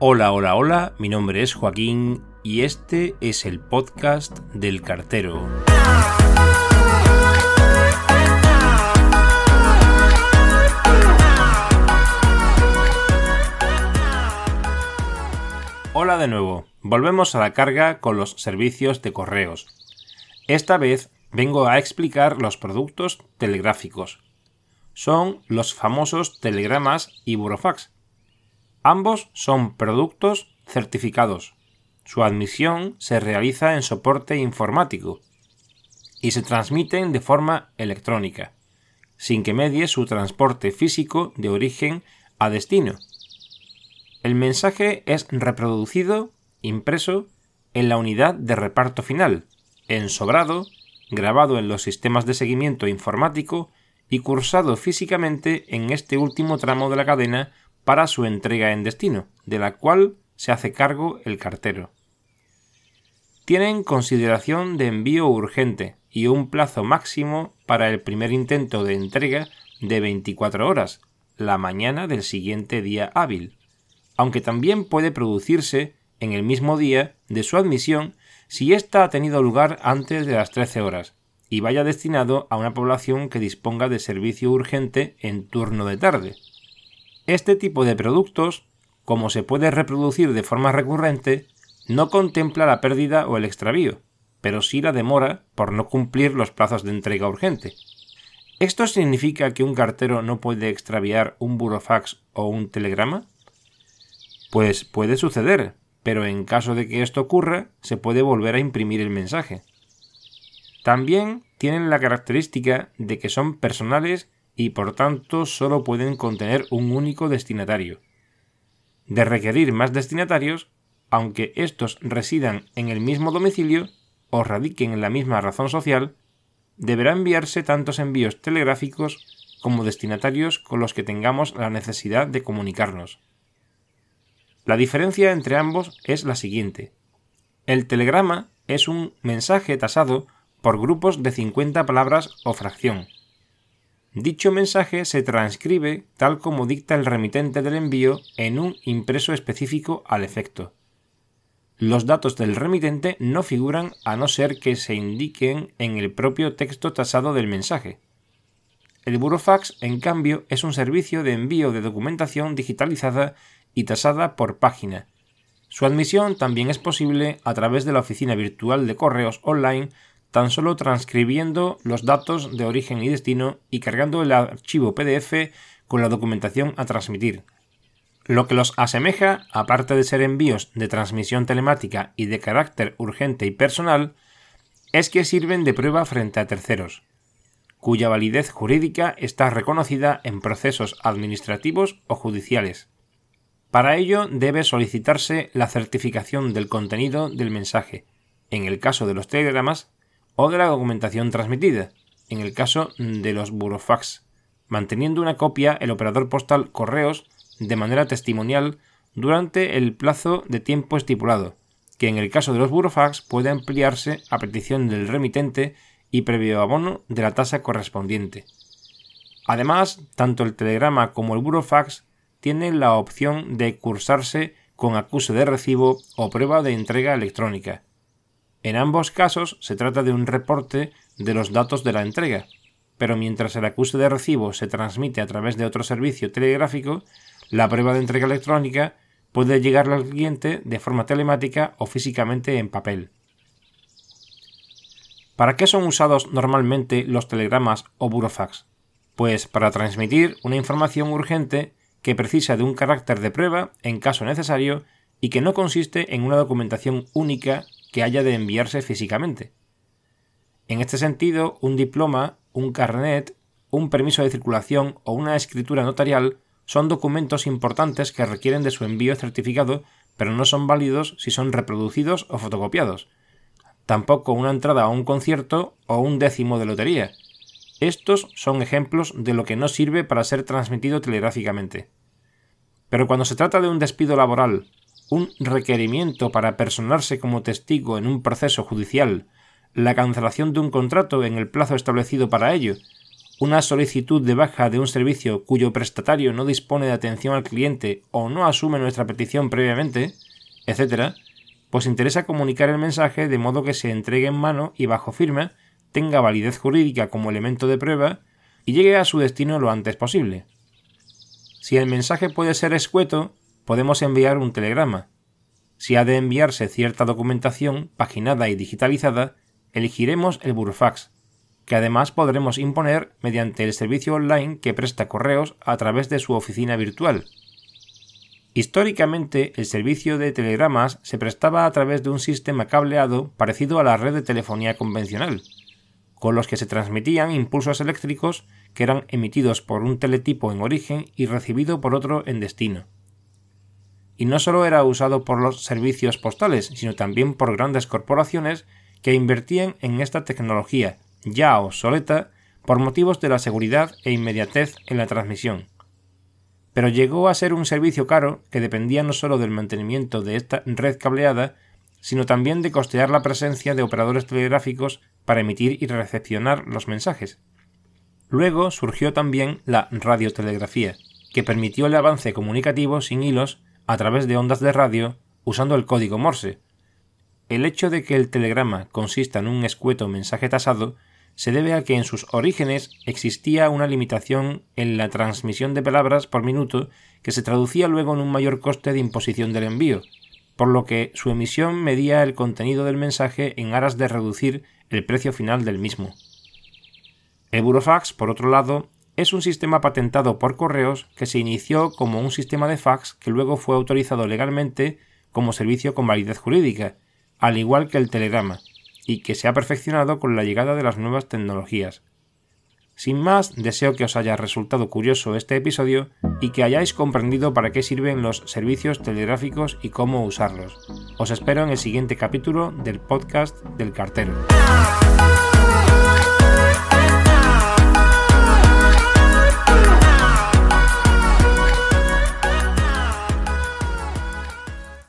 Hola, hola, hola, mi nombre es Joaquín y este es el podcast del cartero. Hola de nuevo, volvemos a la carga con los servicios de correos. Esta vez vengo a explicar los productos telegráficos. Son los famosos telegramas y burofax. Ambos son productos certificados. Su admisión se realiza en soporte informático y se transmiten de forma electrónica, sin que medie su transporte físico de origen a destino. El mensaje es reproducido, impreso, en la unidad de reparto final, ensobrado, grabado en los sistemas de seguimiento informático y cursado físicamente en este último tramo de la cadena para su entrega en destino, de la cual se hace cargo el cartero. Tienen consideración de envío urgente y un plazo máximo para el primer intento de entrega de 24 horas, la mañana del siguiente día hábil, aunque también puede producirse en el mismo día de su admisión si ésta ha tenido lugar antes de las 13 horas y vaya destinado a una población que disponga de servicio urgente en turno de tarde. Este tipo de productos, como se puede reproducir de forma recurrente, no contempla la pérdida o el extravío, pero sí la demora por no cumplir los plazos de entrega urgente. ¿Esto significa que un cartero no puede extraviar un burofax o un telegrama? Pues puede suceder, pero en caso de que esto ocurra, se puede volver a imprimir el mensaje. También tienen la característica de que son personales y por tanto solo pueden contener un único destinatario. De requerir más destinatarios, aunque estos residan en el mismo domicilio o radiquen en la misma razón social, deberá enviarse tantos envíos telegráficos como destinatarios con los que tengamos la necesidad de comunicarnos. La diferencia entre ambos es la siguiente. El telegrama es un mensaje tasado por grupos de 50 palabras o fracción. Dicho mensaje se transcribe tal como dicta el remitente del envío en un impreso específico al efecto. Los datos del remitente no figuran a no ser que se indiquen en el propio texto tasado del mensaje. El Burofax, en cambio, es un servicio de envío de documentación digitalizada y tasada por página. Su admisión también es posible a través de la oficina virtual de correos online tan solo transcribiendo los datos de origen y destino y cargando el archivo PDF con la documentación a transmitir. Lo que los asemeja, aparte de ser envíos de transmisión telemática y de carácter urgente y personal, es que sirven de prueba frente a terceros, cuya validez jurídica está reconocida en procesos administrativos o judiciales. Para ello debe solicitarse la certificación del contenido del mensaje, en el caso de los telegramas, o de la documentación transmitida, en el caso de los burofax, manteniendo una copia el operador postal correos de manera testimonial durante el plazo de tiempo estipulado, que en el caso de los burofax puede ampliarse a petición del remitente y previo abono de la tasa correspondiente. Además, tanto el telegrama como el burofax tienen la opción de cursarse con acuse de recibo o prueba de entrega electrónica. En ambos casos se trata de un reporte de los datos de la entrega, pero mientras el acuse de recibo se transmite a través de otro servicio telegráfico, la prueba de entrega electrónica puede llegar al cliente de forma telemática o físicamente en papel. ¿Para qué son usados normalmente los telegramas o burofax? Pues para transmitir una información urgente que precisa de un carácter de prueba en caso necesario y que no consiste en una documentación única que haya de enviarse físicamente. En este sentido, un diploma, un carnet, un permiso de circulación o una escritura notarial son documentos importantes que requieren de su envío certificado, pero no son válidos si son reproducidos o fotocopiados. Tampoco una entrada a un concierto o un décimo de lotería. Estos son ejemplos de lo que no sirve para ser transmitido telegráficamente. Pero cuando se trata de un despido laboral, un requerimiento para personarse como testigo en un proceso judicial, la cancelación de un contrato en el plazo establecido para ello, una solicitud de baja de un servicio cuyo prestatario no dispone de atención al cliente o no asume nuestra petición previamente, etc., pues interesa comunicar el mensaje de modo que se entregue en mano y bajo firma, tenga validez jurídica como elemento de prueba y llegue a su destino lo antes posible. Si el mensaje puede ser escueto, podemos enviar un telegrama. Si ha de enviarse cierta documentación paginada y digitalizada, elegiremos el burofax, que además podremos imponer mediante el servicio online que presta correos a través de su oficina virtual. Históricamente, el servicio de telegramas se prestaba a través de un sistema cableado parecido a la red de telefonía convencional, con los que se transmitían impulsos eléctricos que eran emitidos por un teletipo en origen y recibido por otro en destino. Y no solo era usado por los servicios postales, sino también por grandes corporaciones que invertían en esta tecnología ya obsoleta por motivos de la seguridad e inmediatez en la transmisión. Pero llegó a ser un servicio caro que dependía no solo del mantenimiento de esta red cableada, sino también de costear la presencia de operadores telegráficos para emitir y recepcionar los mensajes. Luego surgió también la radiotelegrafía, que permitió el avance comunicativo sin hilos a través de ondas de radio usando el código Morse. El hecho de que el telegrama consista en un escueto mensaje tasado se debe a que en sus orígenes existía una limitación en la transmisión de palabras por minuto que se traducía luego en un mayor coste de imposición del envío, por lo que su emisión medía el contenido del mensaje en aras de reducir el precio final del mismo. El Burofax, por otro lado, es un sistema patentado por correos que se inició como un sistema de fax que luego fue autorizado legalmente como servicio con validez jurídica, al igual que el telegrama, y que se ha perfeccionado con la llegada de las nuevas tecnologías. Sin más, deseo que os haya resultado curioso este episodio y que hayáis comprendido para qué sirven los servicios telegráficos y cómo usarlos. Os espero en el siguiente capítulo del podcast del cartero.